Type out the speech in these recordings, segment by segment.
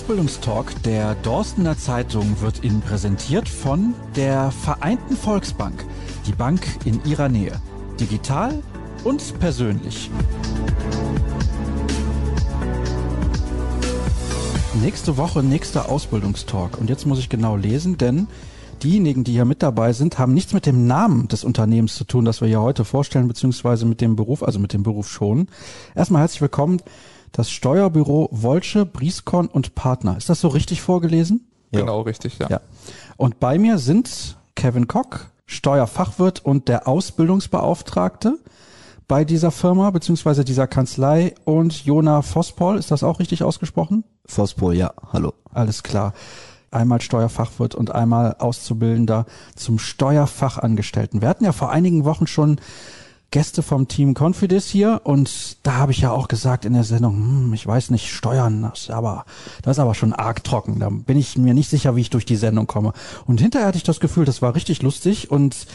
Ausbildungstalk der Dorstener Zeitung wird Ihnen präsentiert von der Vereinten Volksbank, die Bank in Ihrer Nähe. Digital und persönlich. Nächste Woche, nächster Ausbildungstalk. Und jetzt muss ich genau lesen, denn diejenigen, die hier mit dabei sind, haben nichts mit dem Namen des Unternehmens zu tun, das wir hier heute vorstellen, beziehungsweise mit dem Beruf, also mit dem Beruf schon. Erstmal herzlich willkommen das Steuerbüro Wolsche, Brieskon und Partner. Ist das so richtig vorgelesen? Genau, richtig, ja. ja. Und bei mir sind Kevin Kock, Steuerfachwirt und der Ausbildungsbeauftragte bei dieser Firma beziehungsweise dieser Kanzlei und Jona Vospol. Ist das auch richtig ausgesprochen? Vospol, ja. Hallo. Alles klar. Einmal Steuerfachwirt und einmal Auszubildender zum Steuerfachangestellten. Wir hatten ja vor einigen Wochen schon Gäste vom Team Confidis hier und da habe ich ja auch gesagt in der Sendung, hm, ich weiß nicht, Steuern, das aber, das ist aber schon arg trocken. Da bin ich mir nicht sicher, wie ich durch die Sendung komme. Und hinterher hatte ich das Gefühl, das war richtig lustig und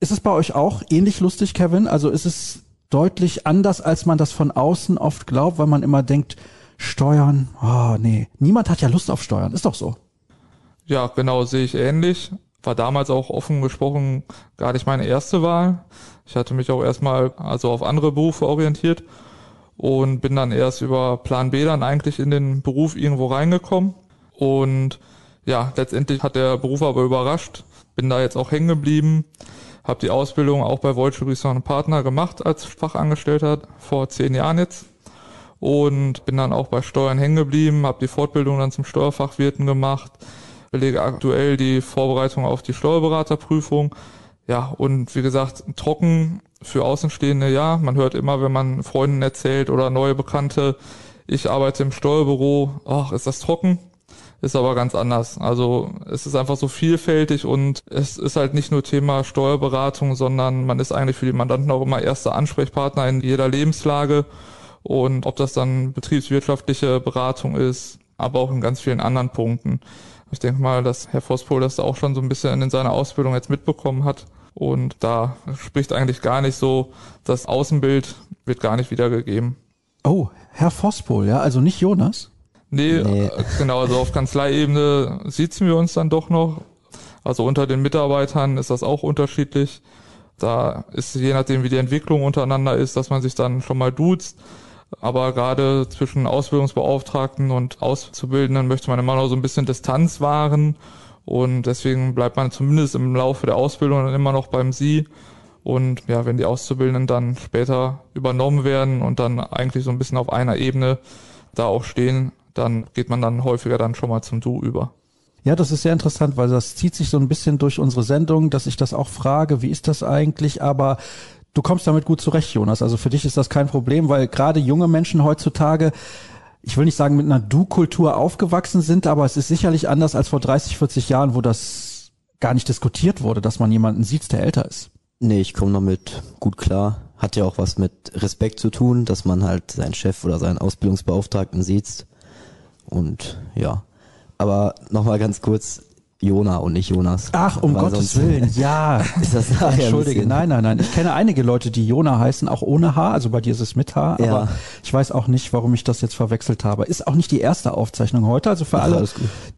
ist es bei euch auch ähnlich lustig, Kevin? Also ist es deutlich anders, als man das von außen oft glaubt, weil man immer denkt, Steuern, oh nee, niemand hat ja Lust auf Steuern, ist doch so. Ja, genau, sehe ich ähnlich. War damals auch offen gesprochen gar nicht meine erste Wahl. Ich hatte mich auch erstmal also auf andere Berufe orientiert und bin dann erst über Plan B dann eigentlich in den Beruf irgendwo reingekommen. Und ja, letztendlich hat der Beruf aber überrascht. Bin da jetzt auch hängen geblieben. Habe die Ausbildung auch bei Wolsche und Partner gemacht als Fachangestellter vor zehn Jahren jetzt. Und bin dann auch bei Steuern hängen geblieben, habe die Fortbildung dann zum Steuerfachwirten gemacht, belege aktuell die Vorbereitung auf die Steuerberaterprüfung ja, und wie gesagt, trocken für Außenstehende, ja. Man hört immer, wenn man Freunden erzählt oder neue Bekannte, ich arbeite im Steuerbüro, ach, ist das trocken? Ist aber ganz anders. Also es ist einfach so vielfältig und es ist halt nicht nur Thema Steuerberatung, sondern man ist eigentlich für die Mandanten auch immer erster Ansprechpartner in jeder Lebenslage. Und ob das dann betriebswirtschaftliche Beratung ist, aber auch in ganz vielen anderen Punkten. Ich denke mal, dass Herr Vospohl das auch schon so ein bisschen in seiner Ausbildung jetzt mitbekommen hat. Und da spricht eigentlich gar nicht so, das Außenbild wird gar nicht wiedergegeben. Oh, Herr Vospohl, ja, also nicht Jonas? Nee, nee. Äh, genau, also auf Kanzleiebene sitzen wir uns dann doch noch. Also unter den Mitarbeitern ist das auch unterschiedlich. Da ist je nachdem, wie die Entwicklung untereinander ist, dass man sich dann schon mal duzt. Aber gerade zwischen Ausbildungsbeauftragten und Auszubildenden möchte man immer noch so ein bisschen Distanz wahren. Und deswegen bleibt man zumindest im Laufe der Ausbildung dann immer noch beim Sie. Und ja, wenn die Auszubildenden dann später übernommen werden und dann eigentlich so ein bisschen auf einer Ebene da auch stehen, dann geht man dann häufiger dann schon mal zum Du über. Ja, das ist sehr interessant, weil das zieht sich so ein bisschen durch unsere Sendung, dass ich das auch frage, wie ist das eigentlich? Aber du kommst damit gut zurecht, Jonas. Also für dich ist das kein Problem, weil gerade junge Menschen heutzutage, ich will nicht sagen mit einer Du-Kultur aufgewachsen sind, aber es ist sicherlich anders als vor 30, 40 Jahren, wo das gar nicht diskutiert wurde, dass man jemanden sieht, der älter ist. Nee, ich komme damit gut klar. Hat ja auch was mit Respekt zu tun, dass man halt seinen Chef oder seinen Ausbildungsbeauftragten sieht. Und ja. Aber nochmal ganz kurz, Jona und nicht Jonas. Ach, um Gottes Willen, ja. Ist das Entschuldige, nein, nein, nein. Ich kenne einige Leute, die Jona heißen, auch ohne H, also bei dir ist es mit H, ja. aber ich weiß auch nicht, warum ich das jetzt verwechselt habe. Ist auch nicht die erste Aufzeichnung heute, also für Ach, alle,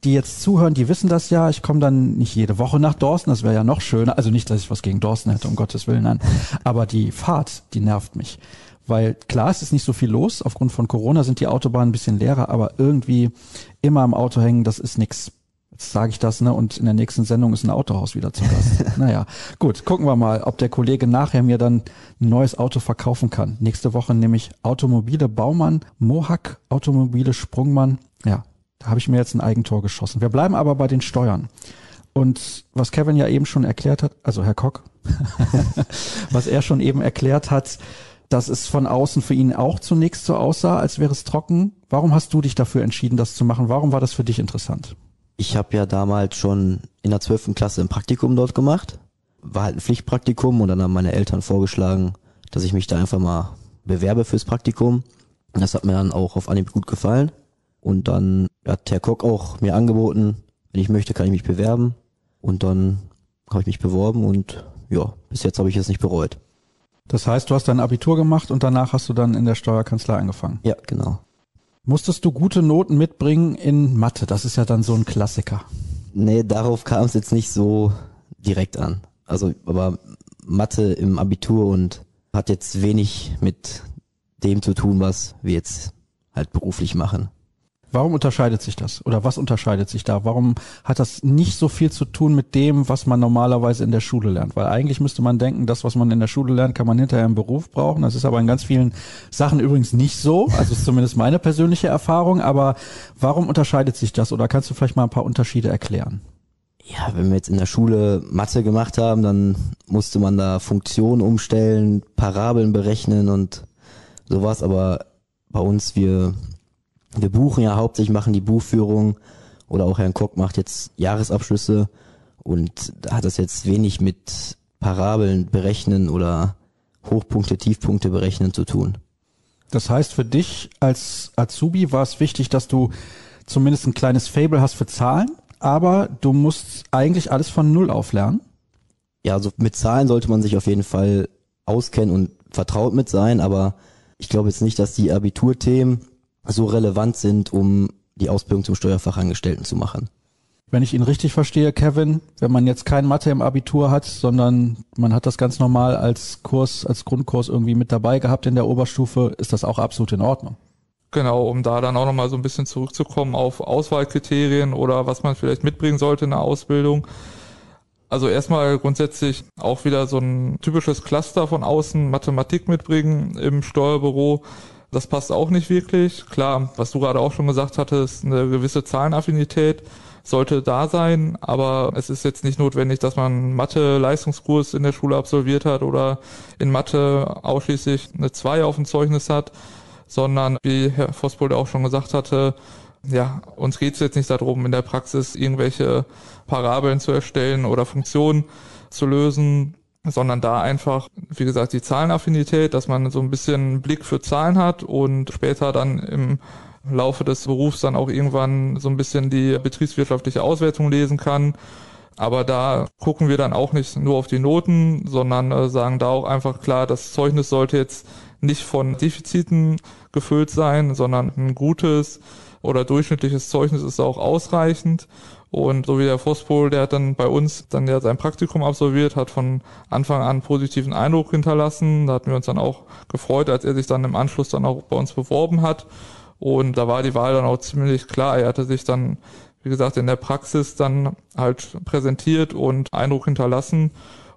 die jetzt zuhören, die wissen das ja. Ich komme dann nicht jede Woche nach Dorsten, das wäre ja noch schöner. Also nicht, dass ich was gegen Dorsten hätte, um Gottes Willen, nein. Aber die Fahrt, die nervt mich. Weil klar, es ist nicht so viel los. Aufgrund von Corona sind die Autobahnen ein bisschen leerer, aber irgendwie immer im Auto hängen, das ist nix sage ich das, ne? Und in der nächsten Sendung ist ein Autohaus wieder zu Gast. naja, gut, gucken wir mal, ob der Kollege nachher mir dann ein neues Auto verkaufen kann. Nächste Woche nämlich Automobile Baumann, Mohawk, Automobile Sprungmann. Ja, da habe ich mir jetzt ein Eigentor geschossen. Wir bleiben aber bei den Steuern. Und was Kevin ja eben schon erklärt hat, also Herr Kock, was er schon eben erklärt hat, dass es von außen für ihn auch zunächst so aussah, als wäre es trocken. Warum hast du dich dafür entschieden, das zu machen? Warum war das für dich interessant? Ich habe ja damals schon in der zwölften Klasse ein Praktikum dort gemacht. War halt ein Pflichtpraktikum und dann haben meine Eltern vorgeschlagen, dass ich mich da einfach mal bewerbe fürs Praktikum. Das hat mir dann auch auf Anhieb gut gefallen. Und dann hat Herr Kock auch mir angeboten, wenn ich möchte, kann ich mich bewerben. Und dann habe ich mich beworben und ja, bis jetzt habe ich es nicht bereut. Das heißt, du hast dein Abitur gemacht und danach hast du dann in der Steuerkanzlei angefangen? Ja, genau. Musstest du gute Noten mitbringen in Mathe? Das ist ja dann so ein Klassiker. Nee, darauf kam es jetzt nicht so direkt an. Also, aber Mathe im Abitur und hat jetzt wenig mit dem zu tun, was wir jetzt halt beruflich machen. Warum unterscheidet sich das? Oder was unterscheidet sich da? Warum hat das nicht so viel zu tun mit dem, was man normalerweise in der Schule lernt? Weil eigentlich müsste man denken, das, was man in der Schule lernt, kann man hinterher im Beruf brauchen. Das ist aber in ganz vielen Sachen übrigens nicht so. Also ist zumindest meine persönliche Erfahrung. Aber warum unterscheidet sich das? Oder kannst du vielleicht mal ein paar Unterschiede erklären? Ja, wenn wir jetzt in der Schule Mathe gemacht haben, dann musste man da Funktionen umstellen, Parabeln berechnen und sowas. Aber bei uns, wir, wir buchen ja hauptsächlich, machen die Buchführung oder auch Herrn Kock macht jetzt Jahresabschlüsse und da hat das jetzt wenig mit Parabeln berechnen oder Hochpunkte, Tiefpunkte berechnen zu tun. Das heißt, für dich als Azubi war es wichtig, dass du zumindest ein kleines Fable hast für Zahlen aber du musst eigentlich alles von Null auflernen. Ja, also mit Zahlen sollte man sich auf jeden Fall auskennen und vertraut mit sein, aber ich glaube jetzt nicht, dass die Abiturthemen so relevant sind, um die Ausbildung zum Steuerfachangestellten zu machen. Wenn ich ihn richtig verstehe, Kevin, wenn man jetzt kein Mathe im Abitur hat, sondern man hat das ganz normal als Kurs, als Grundkurs irgendwie mit dabei gehabt in der Oberstufe, ist das auch absolut in Ordnung. Genau, um da dann auch nochmal so ein bisschen zurückzukommen auf Auswahlkriterien oder was man vielleicht mitbringen sollte in der Ausbildung. Also erstmal grundsätzlich auch wieder so ein typisches Cluster von außen, Mathematik mitbringen im Steuerbüro. Das passt auch nicht wirklich. Klar, was du gerade auch schon gesagt hattest, eine gewisse Zahlenaffinität sollte da sein, aber es ist jetzt nicht notwendig, dass man Mathe-Leistungskurs in der Schule absolviert hat oder in Mathe ausschließlich eine 2 auf dem Zeugnis hat sondern wie Herr Vospold auch schon gesagt hatte, ja, uns geht es jetzt nicht darum, in der Praxis irgendwelche Parabeln zu erstellen oder Funktionen zu lösen, sondern da einfach, wie gesagt, die Zahlenaffinität, dass man so ein bisschen Blick für Zahlen hat und später dann im Laufe des Berufs dann auch irgendwann so ein bisschen die betriebswirtschaftliche Auswertung lesen kann. Aber da gucken wir dann auch nicht nur auf die Noten, sondern äh, sagen da auch einfach klar, das Zeugnis sollte jetzt nicht von Defiziten gefüllt sein, sondern ein gutes oder durchschnittliches Zeugnis ist auch ausreichend. Und so wie der Vospol, der hat dann bei uns dann ja sein Praktikum absolviert, hat von Anfang an positiven Eindruck hinterlassen. Da hatten wir uns dann auch gefreut, als er sich dann im Anschluss dann auch bei uns beworben hat. Und da war die Wahl dann auch ziemlich klar. Er hatte sich dann, wie gesagt, in der Praxis dann halt präsentiert und Eindruck hinterlassen.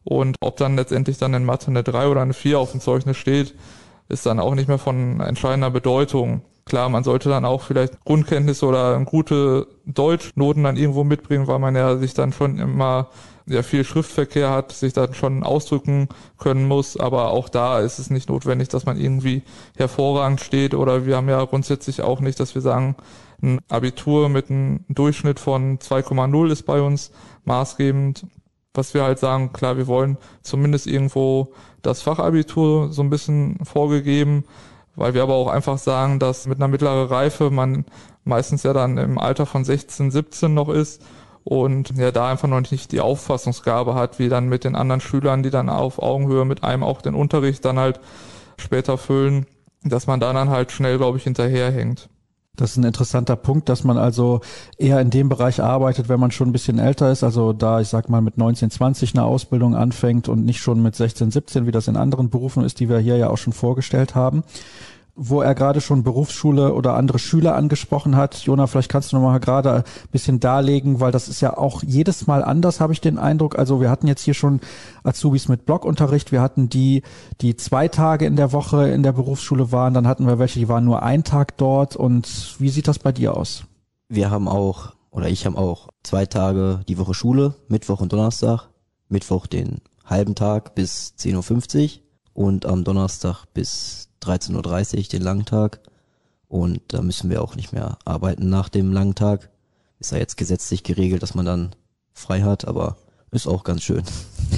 Und ob dann letztendlich dann in Mathe eine 3 oder eine 4 auf dem Zeugnis steht, ist dann auch nicht mehr von entscheidender Bedeutung. Klar, man sollte dann auch vielleicht Grundkenntnisse oder gute Deutschnoten dann irgendwo mitbringen, weil man ja sich dann schon immer ja viel Schriftverkehr hat, sich dann schon ausdrücken können muss, aber auch da ist es nicht notwendig, dass man irgendwie hervorragend steht. Oder wir haben ja grundsätzlich auch nicht, dass wir sagen, ein Abitur mit einem Durchschnitt von 2,0 ist bei uns maßgebend. Was wir halt sagen, klar, wir wollen zumindest irgendwo das Fachabitur so ein bisschen vorgegeben, weil wir aber auch einfach sagen, dass mit einer mittleren Reife man meistens ja dann im Alter von 16, 17 noch ist und ja da einfach noch nicht die Auffassungsgabe hat, wie dann mit den anderen Schülern, die dann auf Augenhöhe mit einem auch den Unterricht dann halt später füllen, dass man da dann halt schnell, glaube ich, hinterherhängt. Das ist ein interessanter Punkt, dass man also eher in dem Bereich arbeitet, wenn man schon ein bisschen älter ist. Also da, ich sag mal, mit 19, 20 eine Ausbildung anfängt und nicht schon mit 16, 17, wie das in anderen Berufen ist, die wir hier ja auch schon vorgestellt haben wo er gerade schon Berufsschule oder andere Schüler angesprochen hat. Jona, vielleicht kannst du noch mal gerade ein bisschen darlegen, weil das ist ja auch jedes Mal anders, habe ich den Eindruck. Also wir hatten jetzt hier schon Azubis mit Blockunterricht, wir hatten die, die zwei Tage in der Woche in der Berufsschule waren, dann hatten wir welche, die waren nur ein Tag dort. Und wie sieht das bei dir aus? Wir haben auch, oder ich habe auch zwei Tage die Woche Schule, Mittwoch und Donnerstag. Mittwoch den halben Tag bis 10.50 Uhr und am Donnerstag bis 13.30 Uhr den langen Tag. Und da müssen wir auch nicht mehr arbeiten nach dem langen Tag. Ist ja jetzt gesetzlich geregelt, dass man dann frei hat, aber ist auch ganz schön.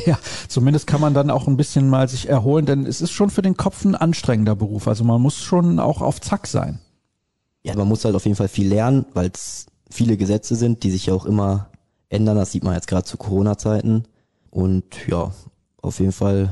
Ja, zumindest kann man dann auch ein bisschen mal sich erholen, denn es ist schon für den Kopf ein anstrengender Beruf. Also man muss schon auch auf Zack sein. Ja, man muss halt auf jeden Fall viel lernen, weil es viele Gesetze sind, die sich ja auch immer ändern. Das sieht man jetzt gerade zu Corona-Zeiten. Und ja, auf jeden Fall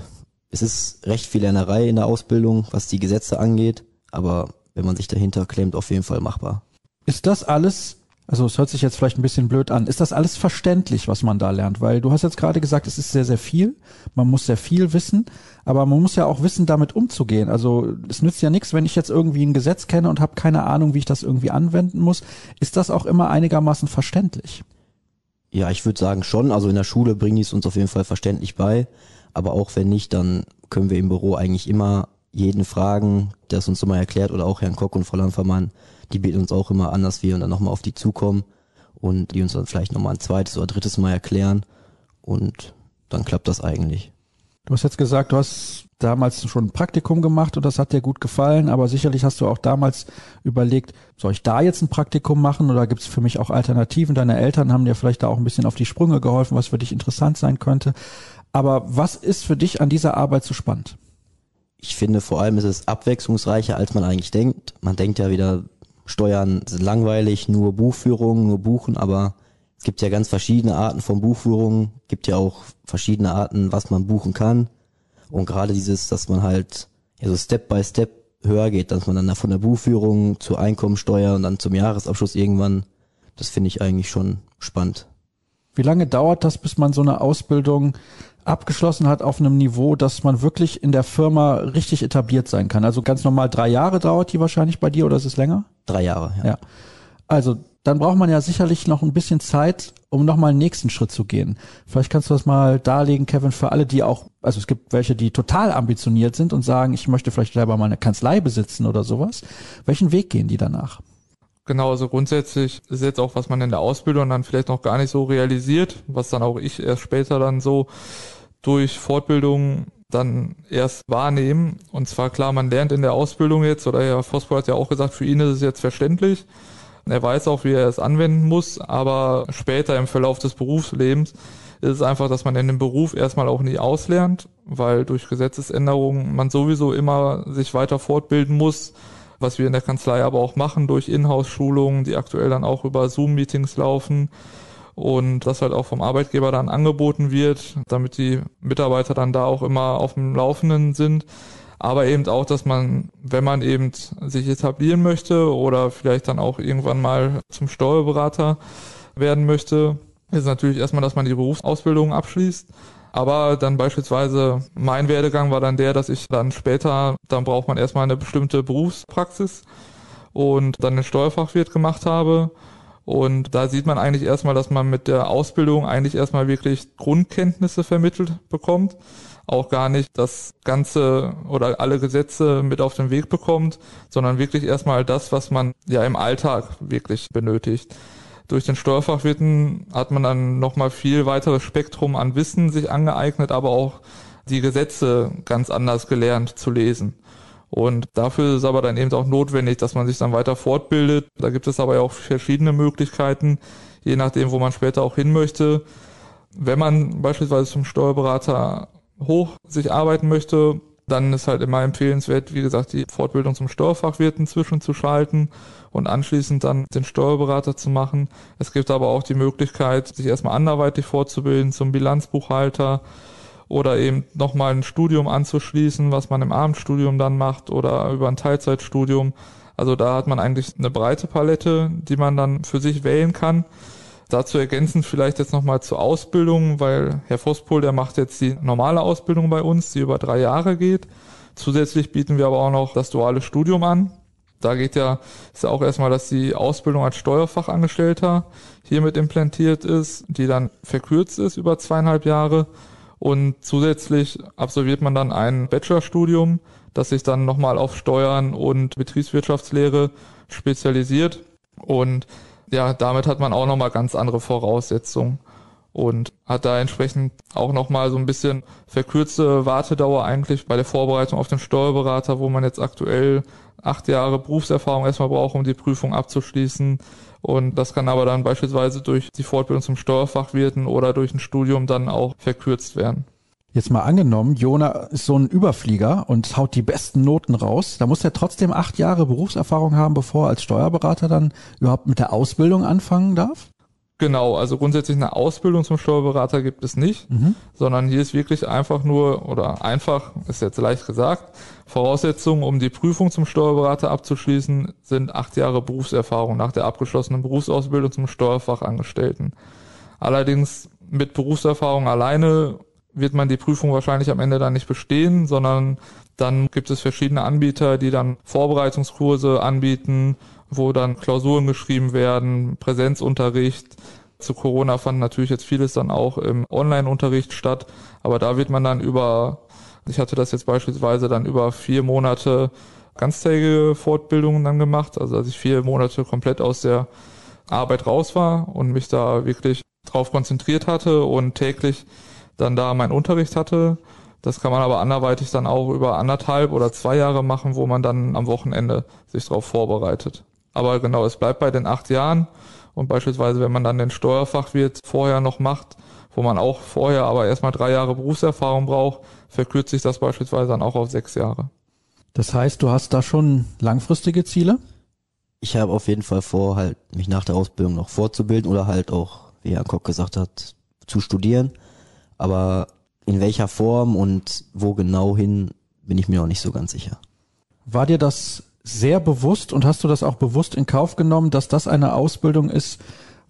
es ist recht viel Lernerei in der Ausbildung, was die Gesetze angeht, aber wenn man sich dahinter klemmt, auf jeden Fall machbar. Ist das alles also es hört sich jetzt vielleicht ein bisschen blöd an. Ist das alles verständlich, was man da lernt? Weil du hast jetzt gerade gesagt, es ist sehr, sehr viel. Man muss sehr viel wissen, aber man muss ja auch wissen, damit umzugehen. Also es nützt ja nichts, wenn ich jetzt irgendwie ein Gesetz kenne und habe keine Ahnung, wie ich das irgendwie anwenden muss. Ist das auch immer einigermaßen verständlich? Ja, ich würde sagen schon. Also in der Schule bringen die es uns auf jeden Fall verständlich bei. Aber auch wenn nicht, dann können wir im Büro eigentlich immer jeden fragen, der es uns immer erklärt oder auch Herrn Kock und Frau Landvermann die bieten uns auch immer an, dass wir dann nochmal auf die zukommen und die uns dann vielleicht nochmal ein zweites oder drittes Mal erklären und dann klappt das eigentlich. Du hast jetzt gesagt, du hast damals schon ein Praktikum gemacht und das hat dir gut gefallen, aber sicherlich hast du auch damals überlegt, soll ich da jetzt ein Praktikum machen oder gibt es für mich auch Alternativen? Deine Eltern haben dir vielleicht da auch ein bisschen auf die Sprünge geholfen, was für dich interessant sein könnte. Aber was ist für dich an dieser Arbeit so spannend? Ich finde vor allem ist es abwechslungsreicher, als man eigentlich denkt. Man denkt ja wieder, Steuern sind langweilig, nur Buchführung, nur Buchen, aber es gibt ja ganz verschiedene Arten von Buchführung, gibt ja auch verschiedene Arten, was man buchen kann. Und gerade dieses, dass man halt ja, so Step by Step höher geht, dass man dann von der Buchführung zur Einkommensteuer und dann zum Jahresabschluss irgendwann, das finde ich eigentlich schon spannend. Wie lange dauert das, bis man so eine Ausbildung abgeschlossen hat auf einem Niveau, dass man wirklich in der Firma richtig etabliert sein kann. Also ganz normal drei Jahre dauert die wahrscheinlich bei dir oder ist es länger? Drei Jahre, ja. ja. Also dann braucht man ja sicherlich noch ein bisschen Zeit, um nochmal einen nächsten Schritt zu gehen. Vielleicht kannst du das mal darlegen, Kevin, für alle, die auch, also es gibt welche, die total ambitioniert sind und sagen, ich möchte vielleicht selber mal eine Kanzlei besitzen oder sowas. Welchen Weg gehen die danach? Genau, also grundsätzlich ist jetzt auch, was man in der Ausbildung dann vielleicht noch gar nicht so realisiert, was dann auch ich erst später dann so durch Fortbildung dann erst wahrnehmen. Und zwar klar, man lernt in der Ausbildung jetzt, oder Herr Vosper hat ja auch gesagt, für ihn ist es jetzt verständlich. Er weiß auch, wie er es anwenden muss, aber später im Verlauf des Berufslebens ist es einfach, dass man in dem Beruf erstmal auch nie auslernt, weil durch Gesetzesänderungen man sowieso immer sich weiter fortbilden muss, was wir in der Kanzlei aber auch machen durch Inhouse-Schulungen, die aktuell dann auch über Zoom-Meetings laufen und das halt auch vom Arbeitgeber dann angeboten wird, damit die Mitarbeiter dann da auch immer auf dem Laufenden sind. Aber eben auch, dass man, wenn man eben sich etablieren möchte oder vielleicht dann auch irgendwann mal zum Steuerberater werden möchte, ist natürlich erstmal, dass man die Berufsausbildung abschließt. Aber dann beispielsweise mein Werdegang war dann der, dass ich dann später, dann braucht man erstmal eine bestimmte Berufspraxis und dann den Steuerfachwirt gemacht habe und da sieht man eigentlich erstmal, dass man mit der Ausbildung eigentlich erstmal wirklich Grundkenntnisse vermittelt bekommt. Auch gar nicht das Ganze oder alle Gesetze mit auf den Weg bekommt, sondern wirklich erstmal das, was man ja im Alltag wirklich benötigt. Durch den Steuerfachwirten hat man dann nochmal viel weiteres Spektrum an Wissen sich angeeignet, aber auch die Gesetze ganz anders gelernt zu lesen. Und dafür ist aber dann eben auch notwendig, dass man sich dann weiter fortbildet. Da gibt es aber ja auch verschiedene Möglichkeiten, je nachdem, wo man später auch hin möchte. Wenn man beispielsweise zum Steuerberater hoch sich arbeiten möchte, dann ist halt immer empfehlenswert, wie gesagt, die Fortbildung zum Steuerfachwirt inzwischen zu schalten und anschließend dann den Steuerberater zu machen. Es gibt aber auch die Möglichkeit, sich erstmal anderweitig fortzubilden zum Bilanzbuchhalter oder eben nochmal ein Studium anzuschließen, was man im Abendstudium dann macht oder über ein Teilzeitstudium. Also da hat man eigentlich eine breite Palette, die man dann für sich wählen kann. Dazu ergänzend vielleicht jetzt nochmal zur Ausbildung, weil Herr Vospohl, der macht jetzt die normale Ausbildung bei uns, die über drei Jahre geht. Zusätzlich bieten wir aber auch noch das duale Studium an. Da geht ja, ist ja auch erstmal, dass die Ausbildung als Steuerfachangestellter hiermit implantiert ist, die dann verkürzt ist über zweieinhalb Jahre und zusätzlich absolviert man dann ein Bachelorstudium, das sich dann nochmal auf Steuern und Betriebswirtschaftslehre spezialisiert. Und ja, damit hat man auch nochmal ganz andere Voraussetzungen und hat da entsprechend auch nochmal so ein bisschen verkürzte Wartedauer eigentlich bei der Vorbereitung auf den Steuerberater, wo man jetzt aktuell acht Jahre Berufserfahrung erstmal braucht, um die Prüfung abzuschließen. Und das kann aber dann beispielsweise durch die Fortbildung zum Steuerfachwirten oder durch ein Studium dann auch verkürzt werden. Jetzt mal angenommen, Jona ist so ein Überflieger und haut die besten Noten raus. Da muss er trotzdem acht Jahre Berufserfahrung haben, bevor er als Steuerberater dann überhaupt mit der Ausbildung anfangen darf? Genau, also grundsätzlich eine Ausbildung zum Steuerberater gibt es nicht, mhm. sondern hier ist wirklich einfach nur, oder einfach, ist jetzt leicht gesagt, Voraussetzungen, um die Prüfung zum Steuerberater abzuschließen, sind acht Jahre Berufserfahrung nach der abgeschlossenen Berufsausbildung zum Steuerfachangestellten. Allerdings mit Berufserfahrung alleine wird man die Prüfung wahrscheinlich am Ende dann nicht bestehen, sondern dann gibt es verschiedene Anbieter, die dann Vorbereitungskurse anbieten, wo dann Klausuren geschrieben werden, Präsenzunterricht. Zu Corona fand natürlich jetzt vieles dann auch im Online-Unterricht statt, aber da wird man dann über, ich hatte das jetzt beispielsweise dann über vier Monate ganztägige Fortbildungen dann gemacht, also dass ich vier Monate komplett aus der Arbeit raus war und mich da wirklich drauf konzentriert hatte und täglich dann da meinen Unterricht hatte. Das kann man aber anderweitig dann auch über anderthalb oder zwei Jahre machen, wo man dann am Wochenende sich darauf vorbereitet. Aber genau, es bleibt bei den acht Jahren. Und beispielsweise, wenn man dann den Steuerfachwirt vorher noch macht, wo man auch vorher aber erstmal drei Jahre Berufserfahrung braucht, verkürzt sich das beispielsweise dann auch auf sechs Jahre. Das heißt, du hast da schon langfristige Ziele? Ich habe auf jeden Fall vor, halt mich nach der Ausbildung noch fortzubilden oder halt auch, wie Herr Koch gesagt hat, zu studieren. Aber in welcher Form und wo genau hin, bin ich mir noch nicht so ganz sicher. War dir das sehr bewusst und hast du das auch bewusst in Kauf genommen, dass das eine Ausbildung ist,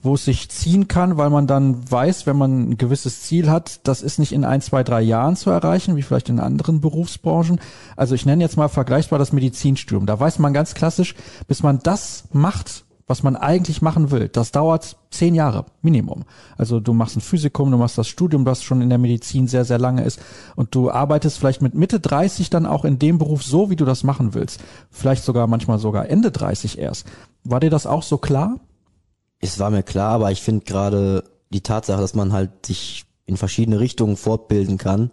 wo es sich ziehen kann, weil man dann weiß, wenn man ein gewisses Ziel hat, das ist nicht in ein, zwei, drei Jahren zu erreichen, wie vielleicht in anderen Berufsbranchen. Also ich nenne jetzt mal vergleichbar das Medizinstudium. Da weiß man ganz klassisch, bis man das macht, was man eigentlich machen will, das dauert zehn Jahre Minimum. Also du machst ein Physikum, du machst das Studium, das schon in der Medizin sehr, sehr lange ist und du arbeitest vielleicht mit Mitte 30 dann auch in dem Beruf so, wie du das machen willst. Vielleicht sogar manchmal sogar Ende 30 erst. War dir das auch so klar? Es war mir klar, aber ich finde gerade die Tatsache, dass man halt sich in verschiedene Richtungen fortbilden kann,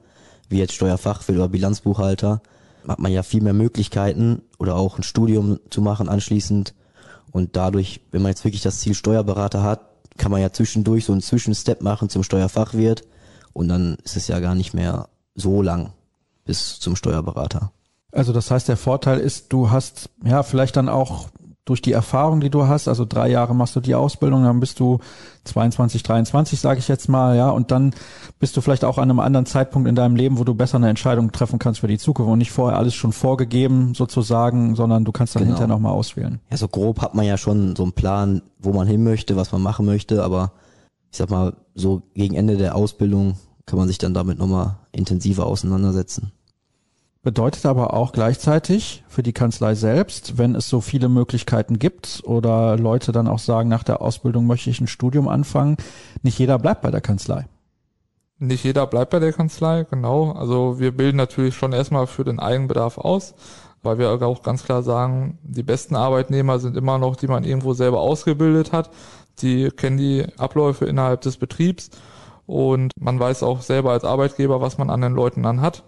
wie jetzt Steuerfachwirt oder Bilanzbuchhalter, hat man ja viel mehr Möglichkeiten oder auch ein Studium zu machen anschließend und dadurch, wenn man jetzt wirklich das Ziel Steuerberater hat, kann man ja zwischendurch so einen Zwischenstep machen zum Steuerfachwirt und dann ist es ja gar nicht mehr so lang bis zum Steuerberater. Also das heißt, der Vorteil ist, du hast ja vielleicht dann auch durch die Erfahrung, die du hast, also drei Jahre machst du die Ausbildung, dann bist du 22, 23, sage ich jetzt mal, ja, und dann bist du vielleicht auch an einem anderen Zeitpunkt in deinem Leben, wo du besser eine Entscheidung treffen kannst für die Zukunft und nicht vorher alles schon vorgegeben sozusagen, sondern du kannst dann genau. hinterher nochmal auswählen. Ja, so grob hat man ja schon so einen Plan, wo man hin möchte, was man machen möchte, aber ich sag mal, so gegen Ende der Ausbildung kann man sich dann damit nochmal intensiver auseinandersetzen. Bedeutet aber auch gleichzeitig für die Kanzlei selbst, wenn es so viele Möglichkeiten gibt oder Leute dann auch sagen, nach der Ausbildung möchte ich ein Studium anfangen, nicht jeder bleibt bei der Kanzlei. Nicht jeder bleibt bei der Kanzlei, genau. Also wir bilden natürlich schon erstmal für den Eigenbedarf aus, weil wir auch ganz klar sagen, die besten Arbeitnehmer sind immer noch, die man irgendwo selber ausgebildet hat. Die kennen die Abläufe innerhalb des Betriebs und man weiß auch selber als Arbeitgeber, was man an den Leuten dann hat.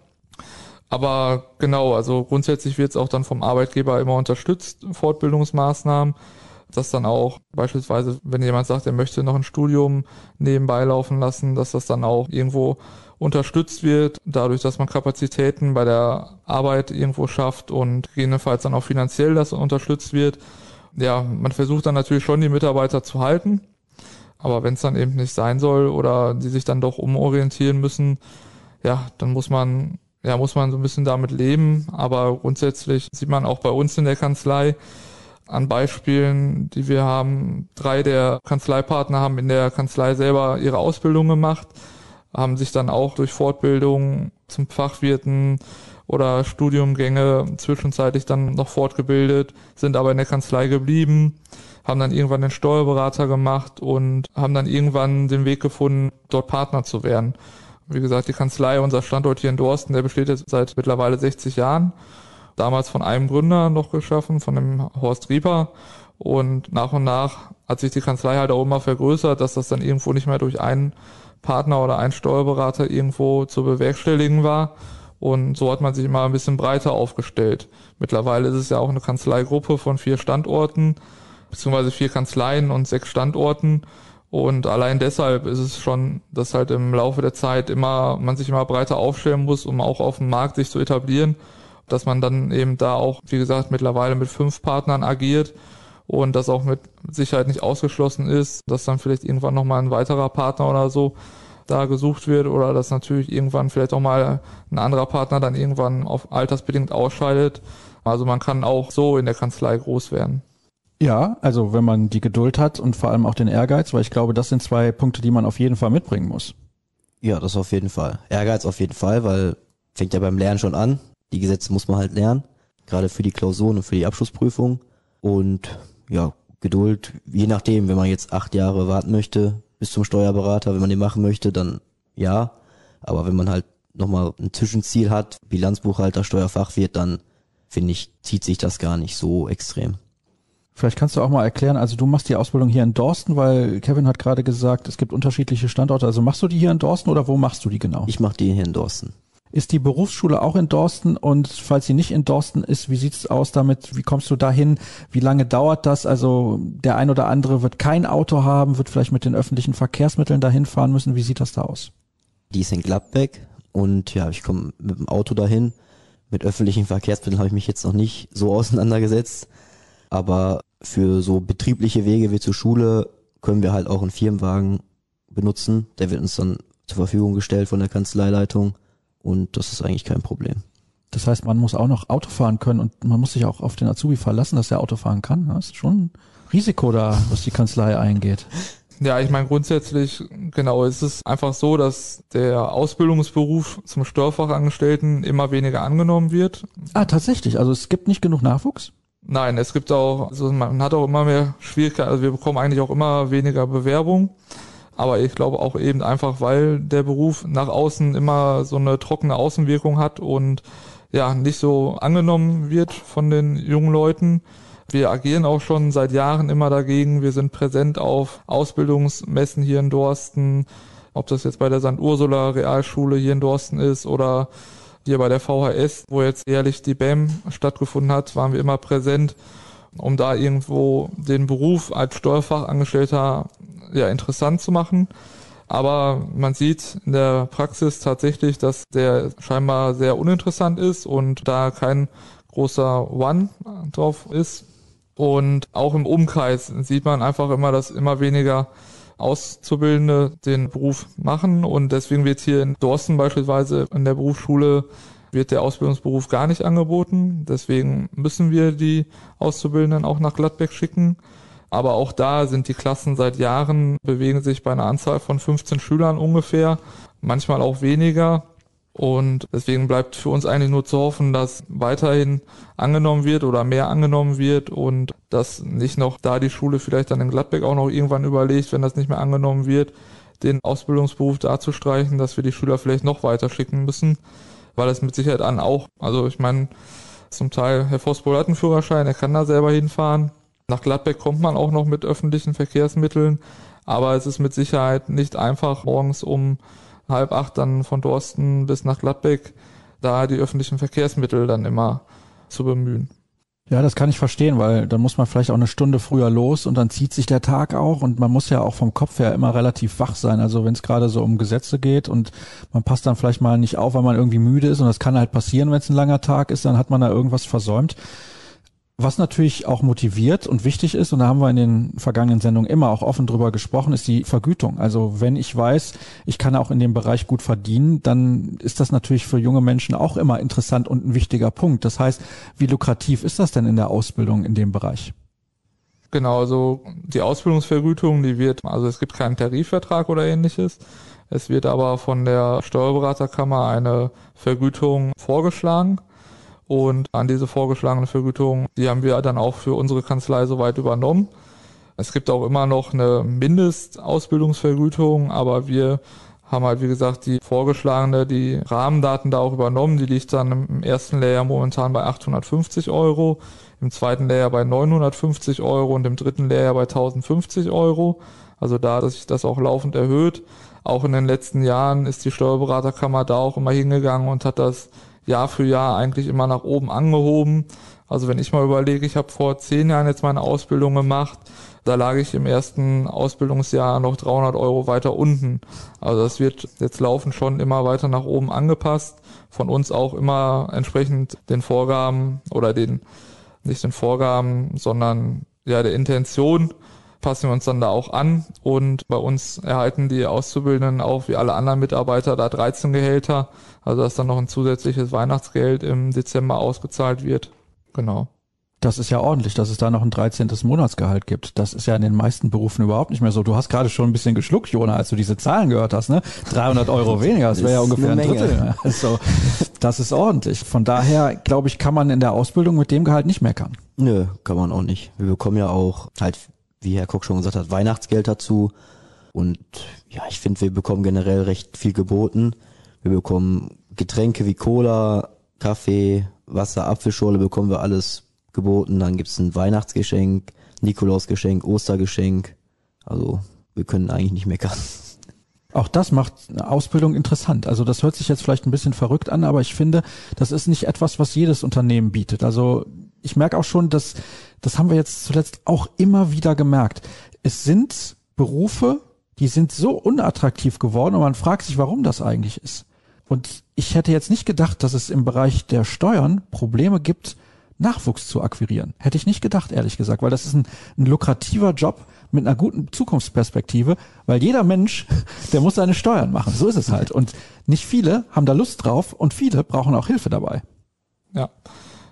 Aber genau, also grundsätzlich wird es auch dann vom Arbeitgeber immer unterstützt, Fortbildungsmaßnahmen, dass dann auch beispielsweise, wenn jemand sagt, er möchte noch ein Studium nebenbei laufen lassen, dass das dann auch irgendwo unterstützt wird, dadurch, dass man Kapazitäten bei der Arbeit irgendwo schafft und gegebenenfalls dann auch finanziell das unterstützt wird. Ja, man versucht dann natürlich schon die Mitarbeiter zu halten, aber wenn es dann eben nicht sein soll oder die sich dann doch umorientieren müssen, ja, dann muss man ja, muss man so ein bisschen damit leben. Aber grundsätzlich sieht man auch bei uns in der Kanzlei an Beispielen, die wir haben. Drei der Kanzleipartner haben in der Kanzlei selber ihre Ausbildung gemacht, haben sich dann auch durch Fortbildung zum Fachwirten oder Studiumgänge zwischenzeitlich dann noch fortgebildet, sind aber in der Kanzlei geblieben, haben dann irgendwann den Steuerberater gemacht und haben dann irgendwann den Weg gefunden, dort Partner zu werden. Wie gesagt, die Kanzlei, unser Standort hier in Dorsten, der besteht jetzt seit mittlerweile 60 Jahren. Damals von einem Gründer noch geschaffen, von dem Horst Rieper. Und nach und nach hat sich die Kanzlei halt auch immer vergrößert, dass das dann irgendwo nicht mehr durch einen Partner oder einen Steuerberater irgendwo zu bewerkstelligen war. Und so hat man sich immer ein bisschen breiter aufgestellt. Mittlerweile ist es ja auch eine Kanzleigruppe von vier Standorten, beziehungsweise vier Kanzleien und sechs Standorten. Und allein deshalb ist es schon, dass halt im Laufe der Zeit immer, man sich immer breiter aufstellen muss, um auch auf dem Markt sich zu etablieren, dass man dann eben da auch, wie gesagt, mittlerweile mit fünf Partnern agiert und das auch mit Sicherheit nicht ausgeschlossen ist, dass dann vielleicht irgendwann nochmal ein weiterer Partner oder so da gesucht wird oder dass natürlich irgendwann vielleicht auch mal ein anderer Partner dann irgendwann auf altersbedingt ausscheidet. Also man kann auch so in der Kanzlei groß werden. Ja, also wenn man die Geduld hat und vor allem auch den Ehrgeiz, weil ich glaube, das sind zwei Punkte, die man auf jeden Fall mitbringen muss. Ja, das auf jeden Fall. Ehrgeiz auf jeden Fall, weil fängt ja beim Lernen schon an. Die Gesetze muss man halt lernen, gerade für die Klausuren und für die Abschlussprüfung. Und ja, Geduld, je nachdem, wenn man jetzt acht Jahre warten möchte bis zum Steuerberater, wenn man den machen möchte, dann ja. Aber wenn man halt nochmal ein Zwischenziel hat, Bilanzbuchhalter, Steuerfachwirt, dann finde ich, zieht sich das gar nicht so extrem. Vielleicht kannst du auch mal erklären, also du machst die Ausbildung hier in Dorsten, weil Kevin hat gerade gesagt, es gibt unterschiedliche Standorte. Also machst du die hier in Dorsten oder wo machst du die genau? Ich mache die hier in Dorsten. Ist die Berufsschule auch in Dorsten? Und falls sie nicht in Dorsten ist, wie sieht's aus damit? Wie kommst du dahin? Wie lange dauert das? Also der ein oder andere wird kein Auto haben, wird vielleicht mit den öffentlichen Verkehrsmitteln dahin fahren müssen. Wie sieht das da aus? Die ist in Gladbeck und ja, ich komme mit dem Auto dahin. Mit öffentlichen Verkehrsmitteln habe ich mich jetzt noch nicht so auseinandergesetzt. Aber für so betriebliche Wege wie zur Schule können wir halt auch einen Firmenwagen benutzen. Der wird uns dann zur Verfügung gestellt von der Kanzleileitung und das ist eigentlich kein Problem. Das heißt, man muss auch noch Auto fahren können und man muss sich auch auf den Azubi verlassen, dass er Auto fahren kann. Das ist schon ein Risiko da, was die Kanzlei eingeht. Ja, ich meine grundsätzlich, genau, es ist einfach so, dass der Ausbildungsberuf zum Steuerfachangestellten immer weniger angenommen wird. Ah, tatsächlich. Also es gibt nicht genug Nachwuchs? Nein, es gibt auch, also man hat auch immer mehr Schwierigkeiten, also wir bekommen eigentlich auch immer weniger Bewerbung. Aber ich glaube auch eben einfach, weil der Beruf nach außen immer so eine trockene Außenwirkung hat und ja, nicht so angenommen wird von den jungen Leuten. Wir agieren auch schon seit Jahren immer dagegen. Wir sind präsent auf Ausbildungsmessen hier in Dorsten, ob das jetzt bei der St. Ursula Realschule hier in Dorsten ist oder hier bei der VHS, wo jetzt jährlich die BAM stattgefunden hat, waren wir immer präsent, um da irgendwo den Beruf als Steuerfachangestellter ja, interessant zu machen. Aber man sieht in der Praxis tatsächlich, dass der scheinbar sehr uninteressant ist und da kein großer One drauf ist. Und auch im Umkreis sieht man einfach immer, dass immer weniger Auszubildende den Beruf machen. Und deswegen wird hier in Dorsten beispielsweise in der Berufsschule wird der Ausbildungsberuf gar nicht angeboten. Deswegen müssen wir die Auszubildenden auch nach Gladbeck schicken. Aber auch da sind die Klassen seit Jahren, bewegen sich bei einer Anzahl von 15 Schülern ungefähr, manchmal auch weniger. Und deswegen bleibt für uns eigentlich nur zu hoffen, dass weiterhin angenommen wird oder mehr angenommen wird und dass nicht noch da die Schule vielleicht dann in Gladbeck auch noch irgendwann überlegt, wenn das nicht mehr angenommen wird, den Ausbildungsberuf da zu streichen, dass wir die Schüler vielleicht noch weiter schicken müssen, weil es mit Sicherheit an auch, also ich meine, zum Teil Herr Vosbol hat einen Führerschein, er kann da selber hinfahren. Nach Gladbeck kommt man auch noch mit öffentlichen Verkehrsmitteln, aber es ist mit Sicherheit nicht einfach, morgens um halb acht dann von Dorsten bis nach Gladbeck da die öffentlichen Verkehrsmittel dann immer zu bemühen. Ja, das kann ich verstehen, weil dann muss man vielleicht auch eine Stunde früher los und dann zieht sich der Tag auch und man muss ja auch vom Kopf her immer relativ wach sein. Also wenn es gerade so um Gesetze geht und man passt dann vielleicht mal nicht auf, weil man irgendwie müde ist und das kann halt passieren, wenn es ein langer Tag ist, dann hat man da irgendwas versäumt. Was natürlich auch motiviert und wichtig ist, und da haben wir in den vergangenen Sendungen immer auch offen drüber gesprochen, ist die Vergütung. Also wenn ich weiß, ich kann auch in dem Bereich gut verdienen, dann ist das natürlich für junge Menschen auch immer interessant und ein wichtiger Punkt. Das heißt, wie lukrativ ist das denn in der Ausbildung in dem Bereich? Genau, also die Ausbildungsvergütung, die wird, also es gibt keinen Tarifvertrag oder ähnliches. Es wird aber von der Steuerberaterkammer eine Vergütung vorgeschlagen und an diese vorgeschlagene Vergütung, die haben wir dann auch für unsere Kanzlei soweit übernommen. Es gibt auch immer noch eine Mindestausbildungsvergütung, aber wir haben halt, wie gesagt, die vorgeschlagene, die Rahmendaten da auch übernommen. Die liegt dann im ersten Layer momentan bei 850 Euro, im zweiten Layer bei 950 Euro und im dritten Layer bei 1050 Euro. Also da, dass sich das auch laufend erhöht. Auch in den letzten Jahren ist die Steuerberaterkammer da auch immer hingegangen und hat das Jahr für Jahr eigentlich immer nach oben angehoben. Also wenn ich mal überlege, ich habe vor zehn Jahren jetzt meine Ausbildung gemacht, da lag ich im ersten Ausbildungsjahr noch 300 Euro weiter unten. Also das wird jetzt laufen schon immer weiter nach oben angepasst. Von uns auch immer entsprechend den Vorgaben oder den, nicht den Vorgaben, sondern ja, der Intention passen wir uns dann da auch an und bei uns erhalten die Auszubildenden auch wie alle anderen Mitarbeiter da 13 Gehälter, also dass dann noch ein zusätzliches Weihnachtsgeld im Dezember ausgezahlt wird. Genau. Das ist ja ordentlich, dass es da noch ein 13. Monatsgehalt gibt. Das ist ja in den meisten Berufen überhaupt nicht mehr so. Du hast gerade schon ein bisschen geschluckt, Jona, als du diese Zahlen gehört hast, ne? 300 Euro weniger, das wäre ja ungefähr ein Drittel. Also, das ist ordentlich. Von daher, glaube ich, kann man in der Ausbildung mit dem Gehalt nicht meckern. Nö, kann man auch nicht. Wir bekommen ja auch halt, wie Herr Koch schon gesagt hat, Weihnachtsgeld dazu. Und ja, ich finde, wir bekommen generell recht viel geboten. Wir bekommen Getränke wie Cola, Kaffee, Wasser, Apfelschorle bekommen wir alles geboten. Dann gibt's ein Weihnachtsgeschenk, Nikolausgeschenk, Ostergeschenk. Also wir können eigentlich nicht meckern. Auch das macht eine Ausbildung interessant. Also das hört sich jetzt vielleicht ein bisschen verrückt an, aber ich finde, das ist nicht etwas, was jedes Unternehmen bietet. Also ich merke auch schon, dass das haben wir jetzt zuletzt auch immer wieder gemerkt. Es sind Berufe, die sind so unattraktiv geworden und man fragt sich, warum das eigentlich ist. Und ich hätte jetzt nicht gedacht, dass es im Bereich der Steuern Probleme gibt, Nachwuchs zu akquirieren. Hätte ich nicht gedacht, ehrlich gesagt, weil das ist ein, ein lukrativer Job mit einer guten Zukunftsperspektive, weil jeder Mensch, der muss seine Steuern machen. So ist es halt. Und nicht viele haben da Lust drauf und viele brauchen auch Hilfe dabei. Ja.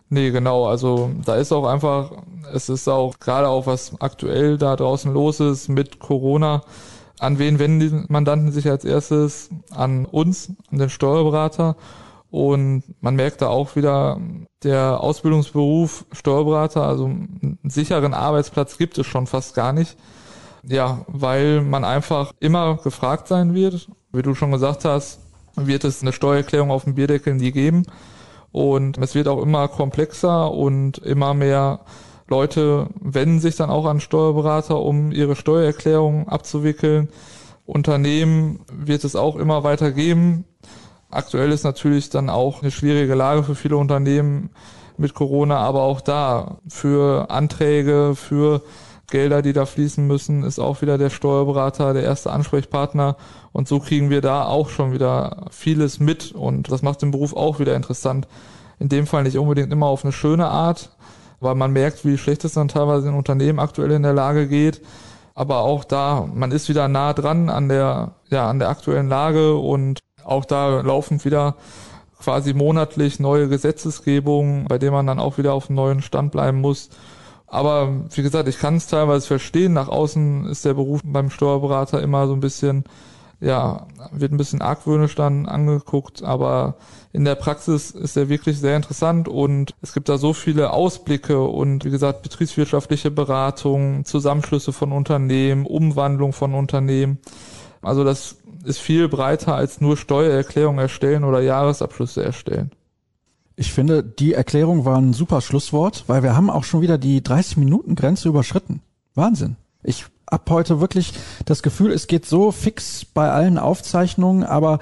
Nee, genau. Also da ist auch einfach, es ist auch gerade auch was aktuell da draußen los ist mit Corona. An wen wenden die Mandanten sich als erstes? An uns, an den Steuerberater. Und man merkt da auch wieder, der Ausbildungsberuf Steuerberater, also einen sicheren Arbeitsplatz gibt es schon fast gar nicht. Ja, weil man einfach immer gefragt sein wird. Wie du schon gesagt hast, wird es eine Steuererklärung auf dem Bierdeckel nie geben. Und es wird auch immer komplexer und immer mehr Leute wenden sich dann auch an Steuerberater, um ihre Steuererklärung abzuwickeln. Unternehmen wird es auch immer weiter geben. Aktuell ist natürlich dann auch eine schwierige Lage für viele Unternehmen mit Corona, aber auch da für Anträge, für Gelder, die da fließen müssen, ist auch wieder der Steuerberater der erste Ansprechpartner. Und so kriegen wir da auch schon wieder vieles mit. Und das macht den Beruf auch wieder interessant. In dem Fall nicht unbedingt immer auf eine schöne Art, weil man merkt, wie schlecht es dann teilweise in Unternehmen aktuell in der Lage geht. Aber auch da, man ist wieder nah dran an der, ja, an der aktuellen Lage und auch da laufen wieder quasi monatlich neue Gesetzesgebungen, bei denen man dann auch wieder auf einem neuen Stand bleiben muss. Aber wie gesagt, ich kann es teilweise verstehen. Nach außen ist der Beruf beim Steuerberater immer so ein bisschen, ja, wird ein bisschen argwöhnisch dann angeguckt, aber in der Praxis ist er wirklich sehr interessant und es gibt da so viele Ausblicke und wie gesagt, betriebswirtschaftliche Beratung, Zusammenschlüsse von Unternehmen, Umwandlung von Unternehmen. Also das ist viel breiter als nur Steuererklärung erstellen oder Jahresabschlüsse erstellen. Ich finde, die Erklärung war ein super Schlusswort, weil wir haben auch schon wieder die 30-Minuten-Grenze überschritten. Wahnsinn. Ich hab heute wirklich das Gefühl, es geht so fix bei allen Aufzeichnungen, aber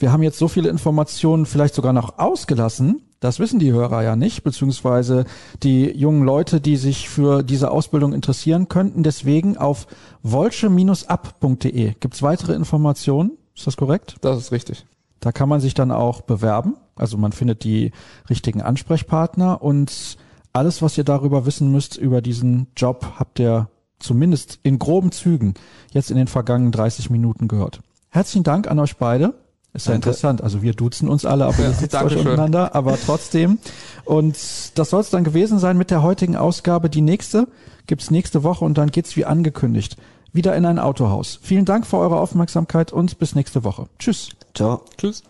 wir haben jetzt so viele Informationen vielleicht sogar noch ausgelassen, das wissen die Hörer ja nicht, beziehungsweise die jungen Leute, die sich für diese Ausbildung interessieren könnten. Deswegen auf wolsche-ab.de gibt's weitere Informationen. Ist das korrekt? Das ist richtig. Da kann man sich dann auch bewerben. Also man findet die richtigen Ansprechpartner und alles, was ihr darüber wissen müsst, über diesen Job, habt ihr zumindest in groben Zügen jetzt in den vergangenen 30 Minuten gehört. Herzlichen Dank an euch beide. Ist ja interessant. Also wir duzen uns alle, aber ihr sitzt euch untereinander, aber trotzdem. Und das soll es dann gewesen sein mit der heutigen Ausgabe. Die nächste gibt's nächste Woche und dann geht's wie angekündigt wieder in ein Autohaus. Vielen Dank für eure Aufmerksamkeit und bis nächste Woche. Tschüss. Ciao. Tschüss.